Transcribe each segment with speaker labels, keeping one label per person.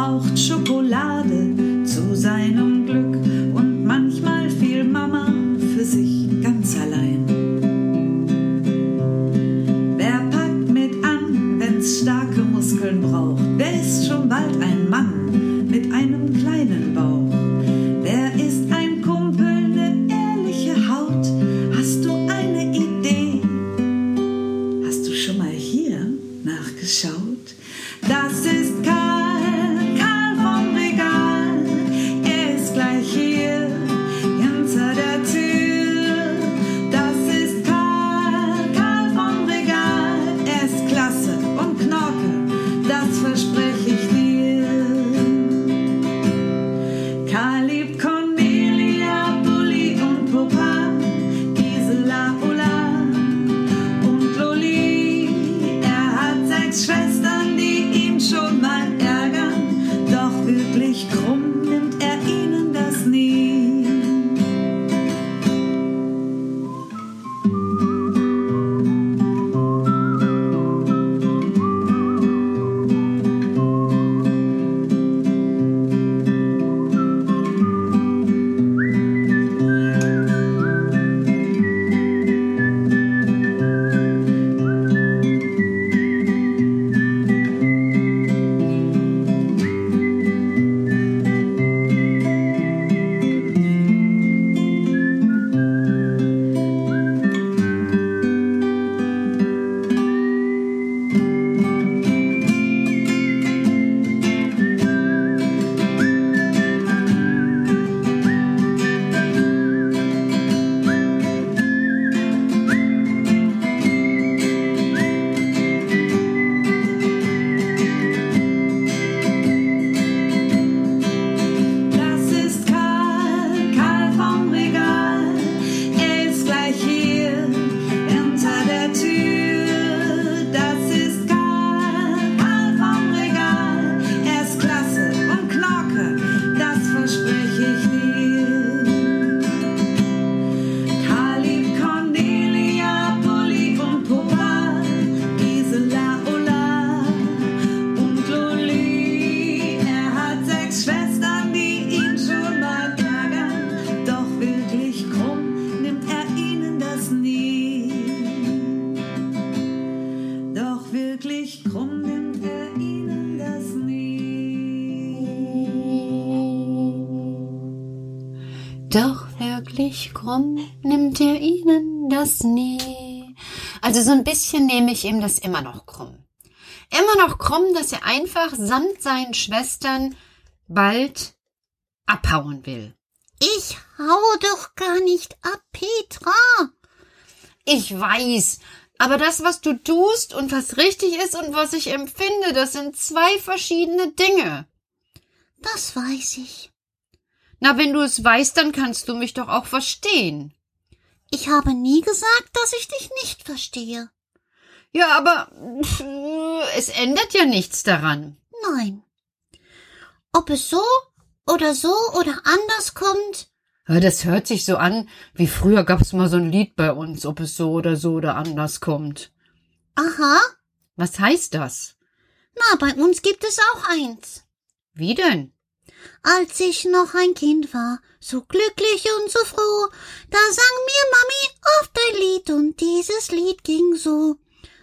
Speaker 1: braucht Schokolade zu seinem ich krumm, nimmt er ihnen das nie.
Speaker 2: Also so ein bisschen nehme ich ihm das immer noch krumm. Immer noch krumm, dass er einfach samt seinen Schwestern bald abhauen will.
Speaker 3: Ich hau doch gar nicht ab, Petra.
Speaker 2: Ich weiß, aber das, was du tust und was richtig ist und was ich empfinde, das sind zwei verschiedene Dinge.
Speaker 3: Das weiß ich.
Speaker 2: Na, wenn du es weißt, dann kannst du mich doch auch verstehen.
Speaker 3: Ich habe nie gesagt, dass ich dich nicht verstehe.
Speaker 2: Ja, aber es ändert ja nichts daran.
Speaker 3: Nein. Ob es so oder so oder anders kommt.
Speaker 2: Das hört sich so an, wie früher gab's mal so ein Lied bei uns, ob es so oder so oder anders kommt.
Speaker 3: Aha.
Speaker 2: Was heißt das?
Speaker 3: Na, bei uns gibt es auch eins.
Speaker 2: Wie denn?
Speaker 3: Als ich noch ein Kind war, so glücklich und so froh, da sang mir Mami oft ein Lied und dieses Lied ging so.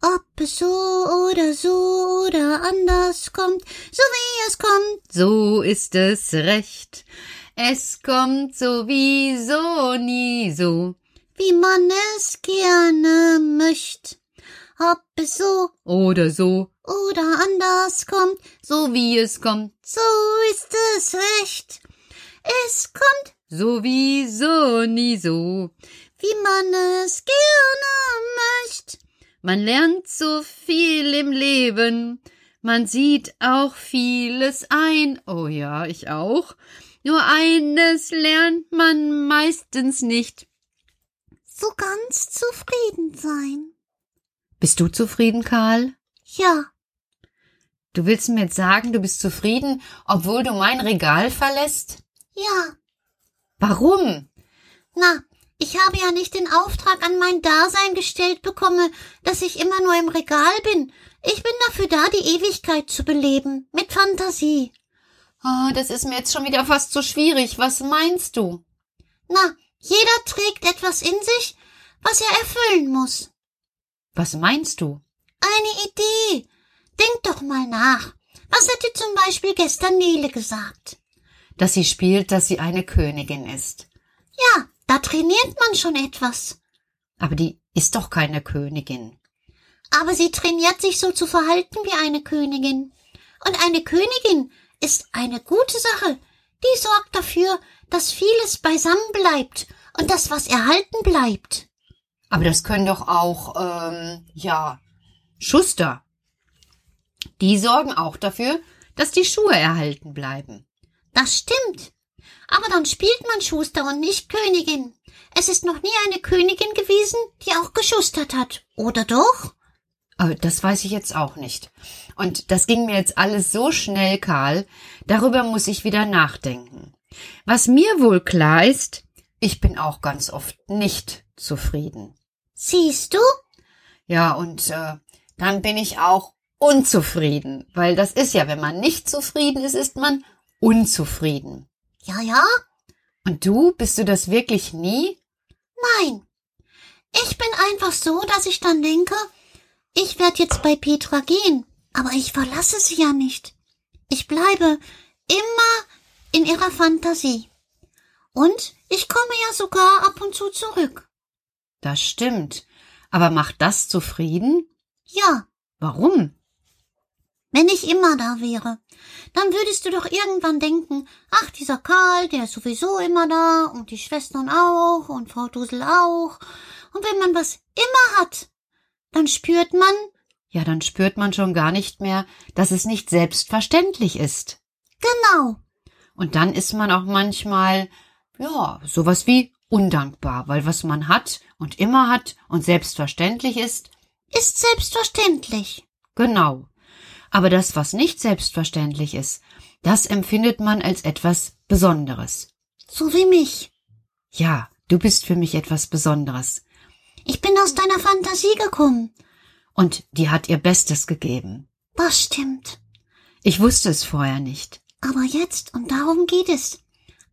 Speaker 3: Ob es so oder so oder anders kommt, so wie es kommt.
Speaker 2: So ist es recht. Es kommt sowieso nie so.
Speaker 3: wie man es gerne möchte. Ob es so
Speaker 2: Oder so,
Speaker 3: oder anders kommt,
Speaker 2: so wie es kommt.
Speaker 3: so ist es recht. Es kommt,
Speaker 2: Sowieso nie so.
Speaker 3: wie man es gerne möchte.
Speaker 2: Man lernt so viel im Leben. Man sieht auch vieles ein. Oh ja, ich auch. Nur eines lernt man meistens nicht.
Speaker 3: So ganz zufrieden sein.
Speaker 2: Bist du zufrieden, Karl?
Speaker 3: Ja,
Speaker 2: Du willst mir jetzt sagen, du bist zufrieden, obwohl du mein Regal verlässt?
Speaker 3: ja.
Speaker 2: Warum?
Speaker 3: Na, ich habe ja nicht den Auftrag an mein Dasein gestellt bekommen, dass ich immer nur im Regal bin. Ich bin dafür da, die Ewigkeit zu beleben. Mit Fantasie.
Speaker 2: Oh, das ist mir jetzt schon wieder fast zu schwierig. Was meinst du?
Speaker 3: Na, jeder trägt etwas in sich, was er erfüllen muss.
Speaker 2: Was meinst du?
Speaker 3: Eine Idee. Denk doch mal nach. Was hat dir zum Beispiel gestern Nele gesagt?
Speaker 2: Dass sie spielt, dass sie eine Königin ist.
Speaker 3: Ja, da trainiert man schon etwas.
Speaker 2: Aber die ist doch keine Königin.
Speaker 3: Aber sie trainiert sich so zu verhalten wie eine Königin. Und eine Königin ist eine gute Sache. Die sorgt dafür, dass vieles beisammen bleibt und das, was erhalten bleibt.
Speaker 2: Aber das können doch auch, ähm, ja, Schuster. Die sorgen auch dafür, dass die Schuhe erhalten bleiben.
Speaker 3: Das stimmt. Aber dann spielt man Schuster und nicht Königin. Es ist noch nie eine Königin gewesen, die auch geschustert hat. Oder doch?
Speaker 2: Das weiß ich jetzt auch nicht. Und das ging mir jetzt alles so schnell, Karl. Darüber muss ich wieder nachdenken. Was mir wohl klar ist, ich bin auch ganz oft nicht zufrieden.
Speaker 3: Siehst du?
Speaker 2: Ja, und äh, dann bin ich auch unzufrieden, weil das ist ja, wenn man nicht zufrieden ist, ist man unzufrieden.
Speaker 3: Ja, ja.
Speaker 2: Und du, bist du das wirklich nie?
Speaker 3: Nein. Ich bin einfach so, dass ich dann denke, ich werde jetzt bei Petra gehen, aber ich verlasse sie ja nicht. Ich bleibe immer in ihrer Fantasie. Und ich komme ja sogar ab und zu zurück.
Speaker 2: Das stimmt. Aber macht das zufrieden?
Speaker 3: Ja,
Speaker 2: Warum?
Speaker 3: wenn ich immer da wäre, dann würdest du doch irgendwann denken, ach, dieser Karl, der ist sowieso immer da und die Schwestern auch und Frau Dusel auch. Und wenn man was immer hat, dann spürt man,
Speaker 2: Ja, dann spürt man schon gar nicht mehr, dass es nicht selbstverständlich ist.
Speaker 3: genau,
Speaker 2: Und dann ist man auch manchmal, ja, sowas wie undankbar, weil was man hat und immer hat und selbstverständlich ist,
Speaker 3: ist selbstverständlich.
Speaker 2: genau. Aber das, was nicht selbstverständlich ist, das empfindet man als etwas Besonderes.
Speaker 3: So wie mich.
Speaker 2: Ja, du bist für mich etwas Besonderes.
Speaker 3: Ich bin aus deiner Fantasie gekommen.
Speaker 2: Und die hat ihr Bestes gegeben.
Speaker 3: Das stimmt.
Speaker 2: Ich wusste es vorher nicht.
Speaker 3: Aber jetzt, und darum geht es.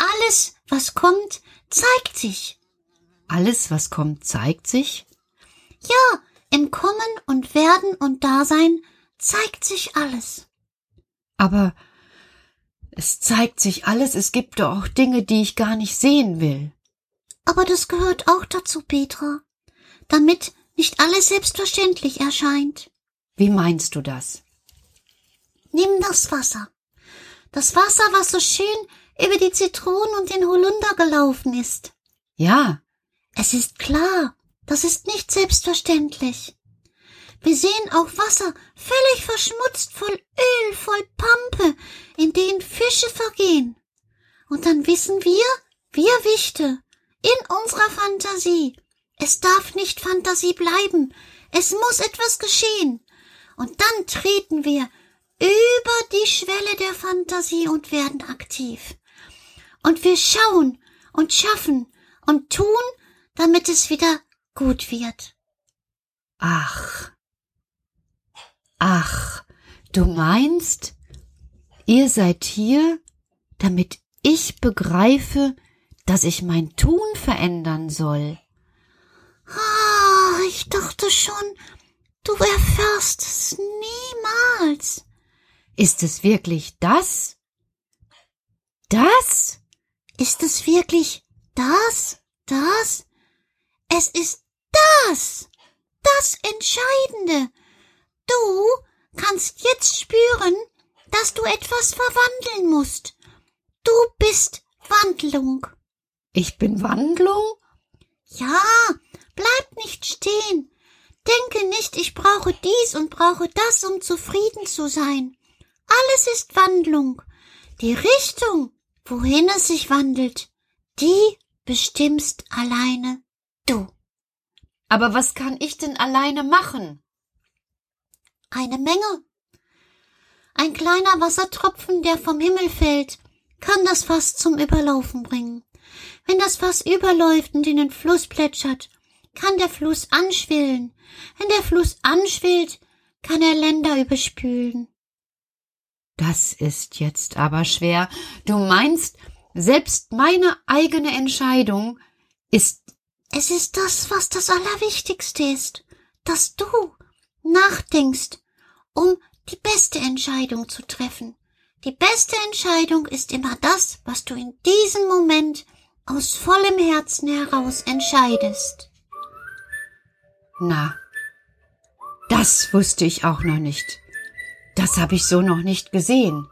Speaker 3: Alles, was kommt, zeigt sich.
Speaker 2: Alles, was kommt, zeigt sich.
Speaker 3: Ja, im Kommen und Werden und Dasein zeigt sich alles.
Speaker 2: Aber es zeigt sich alles, es gibt doch auch Dinge, die ich gar nicht sehen will.
Speaker 3: Aber das gehört auch dazu, Petra. Damit nicht alles selbstverständlich erscheint.
Speaker 2: Wie meinst du das?
Speaker 3: Nimm das Wasser. Das Wasser, was so schön über die Zitronen und den Holunder gelaufen ist.
Speaker 2: Ja,
Speaker 3: Es ist klar, das ist nicht selbstverständlich. Wir sehen auch Wasser völlig verschmutzt, voll Öl, voll Pampe, in denen Fische vergehen. Und dann wissen wir, wir Wichte, in unserer Fantasie, es darf nicht Fantasie bleiben, es muss etwas geschehen. Und dann treten wir über die Schwelle der Fantasie und werden aktiv. Und wir schauen und schaffen und tun, damit es wieder gut wird.
Speaker 2: Ach. Ach, du meinst, ihr seid hier, damit ich begreife, dass ich mein Tun verändern soll.
Speaker 3: Ah, ich dachte schon, du erfährst es niemals.
Speaker 2: Ist es wirklich das? Das?
Speaker 3: Ist es wirklich das? Das? Es ist das! Das Entscheidende! Du kannst jetzt spüren, dass du etwas verwandeln musst. Du bist Wandlung.
Speaker 2: Ich bin Wandlung?
Speaker 3: Ja, bleib nicht stehen. Denke nicht, ich brauche dies und brauche das, um zufrieden zu sein. Alles ist Wandlung. Die Richtung, wohin es sich wandelt, die bestimmst alleine du.
Speaker 2: Aber was kann ich denn alleine machen?
Speaker 3: Eine Menge. Ein kleiner Wassertropfen, der vom Himmel fällt, kann das Fass zum Überlaufen bringen. Wenn das Fass überläuft und in den Fluss plätschert, kann der Fluss anschwillen. Wenn der Fluss anschwillt, kann er Länder überspülen.
Speaker 2: Das ist jetzt aber schwer. Du meinst, selbst meine eigene Entscheidung ist.
Speaker 3: Es ist das, was das Allerwichtigste ist, dass du nachdenkst, um die beste Entscheidung zu treffen. Die beste Entscheidung ist immer das, was du in diesem Moment aus vollem Herzen heraus entscheidest.
Speaker 2: Na, das wusste ich auch noch nicht. Das habe ich so noch nicht gesehen.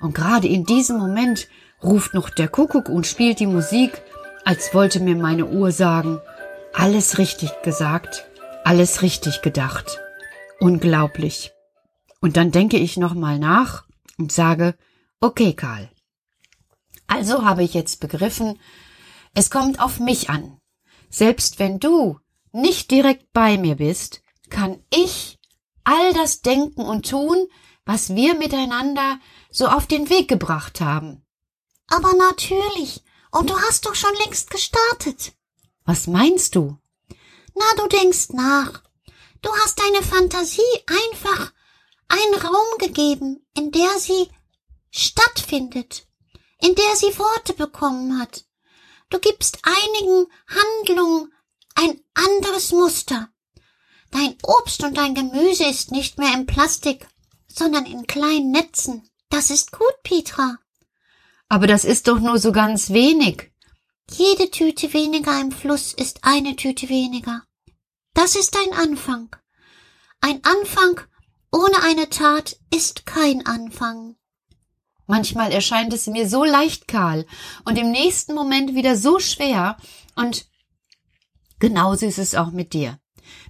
Speaker 2: Und gerade in diesem Moment ruft noch der Kuckuck und spielt die Musik, als wollte mir meine Uhr sagen, alles richtig gesagt, alles richtig gedacht. Unglaublich. Und dann denke ich nochmal nach und sage, okay, Karl. Also habe ich jetzt begriffen, es kommt auf mich an. Selbst wenn du nicht direkt bei mir bist, kann ich all das denken und tun, was wir miteinander so auf den Weg gebracht haben.
Speaker 3: Aber natürlich. Und du hast doch schon längst gestartet.
Speaker 2: Was meinst du?
Speaker 3: Na, du denkst nach. Du hast deine Fantasie einfach einen Raum gegeben, in der sie stattfindet, in der sie Worte bekommen hat. Du gibst einigen Handlungen ein anderes Muster. Dein Obst und dein Gemüse ist nicht mehr in Plastik, sondern in kleinen Netzen. Das ist gut, Petra.
Speaker 2: Aber das ist doch nur so ganz wenig.
Speaker 3: Jede Tüte weniger im Fluss ist eine Tüte weniger. Das ist ein Anfang. Ein Anfang ohne eine Tat ist kein Anfang.
Speaker 2: Manchmal erscheint es mir so leicht, Karl, und im nächsten Moment wieder so schwer, und genauso ist es auch mit dir.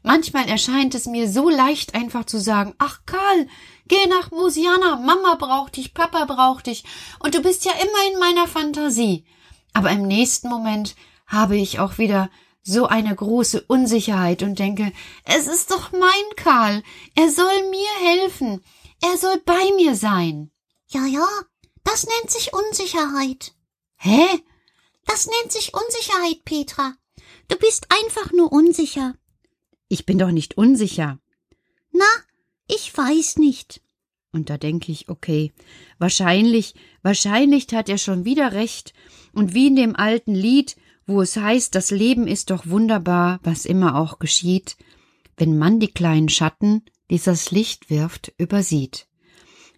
Speaker 2: Manchmal erscheint es mir so leicht, einfach zu sagen, ach Karl, geh nach Musiana, Mama braucht dich, Papa braucht dich, und du bist ja immer in meiner Fantasie. Aber im nächsten Moment habe ich auch wieder so eine große Unsicherheit und denke, es ist doch mein Karl, er soll mir helfen, er soll bei mir sein.
Speaker 3: Ja, ja, das nennt sich Unsicherheit.
Speaker 2: Hä?
Speaker 3: Das nennt sich Unsicherheit, Petra. Du bist einfach nur unsicher.
Speaker 2: Ich bin doch nicht unsicher.
Speaker 3: Na, ich weiß nicht.
Speaker 2: Und da denke ich, okay, wahrscheinlich, wahrscheinlich hat er schon wieder recht. Und wie in dem alten Lied, wo es heißt, das Leben ist doch wunderbar, was immer auch geschieht, wenn man die kleinen Schatten, die das Licht wirft, übersieht.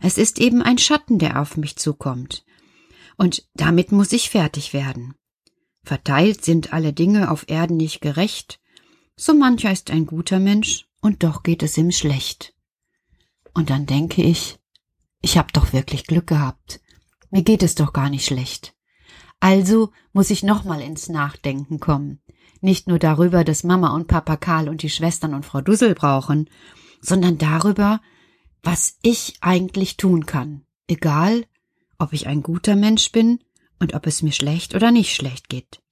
Speaker 2: Es ist eben ein Schatten, der auf mich zukommt. Und damit muss ich fertig werden. Verteilt sind alle Dinge auf Erden nicht gerecht, so mancher ist ein guter Mensch, und doch geht es ihm schlecht. Und dann denke ich, ich hab doch wirklich Glück gehabt. Mir geht es doch gar nicht schlecht. Also muss ich nochmal ins Nachdenken kommen. Nicht nur darüber, dass Mama und Papa Karl und die Schwestern und Frau Dussel brauchen, sondern darüber, was ich eigentlich tun kann. Egal, ob ich ein guter Mensch bin und ob es mir schlecht oder nicht schlecht geht.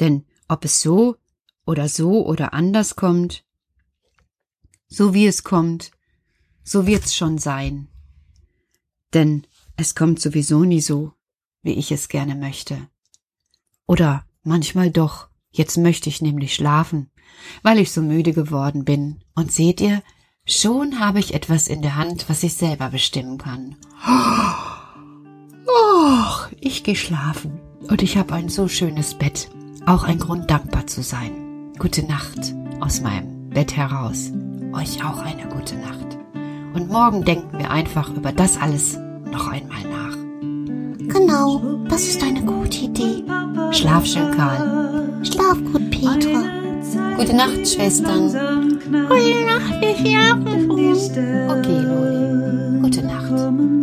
Speaker 2: Denn ob es so oder so oder anders kommt, so wie es kommt, so wird's schon sein. Denn es kommt sowieso nie so, wie ich es gerne möchte. Oder manchmal doch. Jetzt möchte ich nämlich schlafen, weil ich so müde geworden bin. Und seht ihr, schon habe ich etwas in der Hand, was ich selber bestimmen kann. Och, ich gehe schlafen. Und ich habe ein so schönes Bett. Auch ein Grund, dankbar zu sein. Gute Nacht aus meinem Bett heraus. Euch auch eine gute Nacht. Und morgen denken wir einfach über das alles noch einmal nach.
Speaker 3: Genau, das ist eine gute Idee.
Speaker 2: Schlaf schön, Karl.
Speaker 3: Schlaf gut, Petra.
Speaker 2: Gute Nacht, Schwestern.
Speaker 3: Gute Nacht, wir schlafen.
Speaker 2: Okay, Loli. Gute Nacht.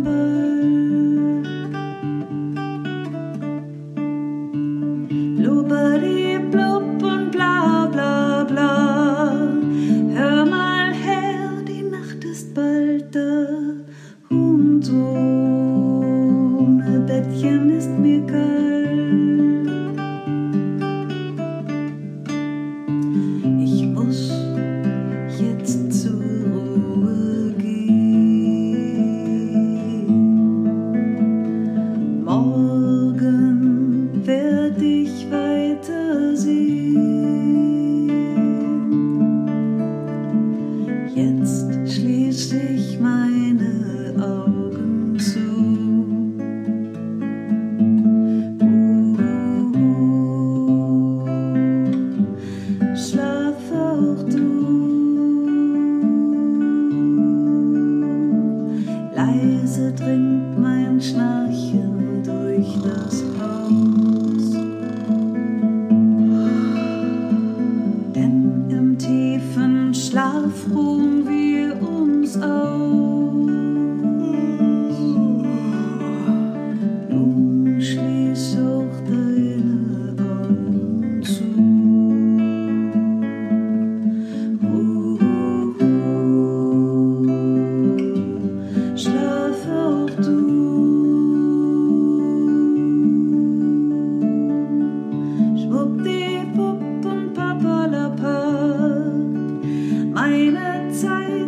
Speaker 2: eine Zeit.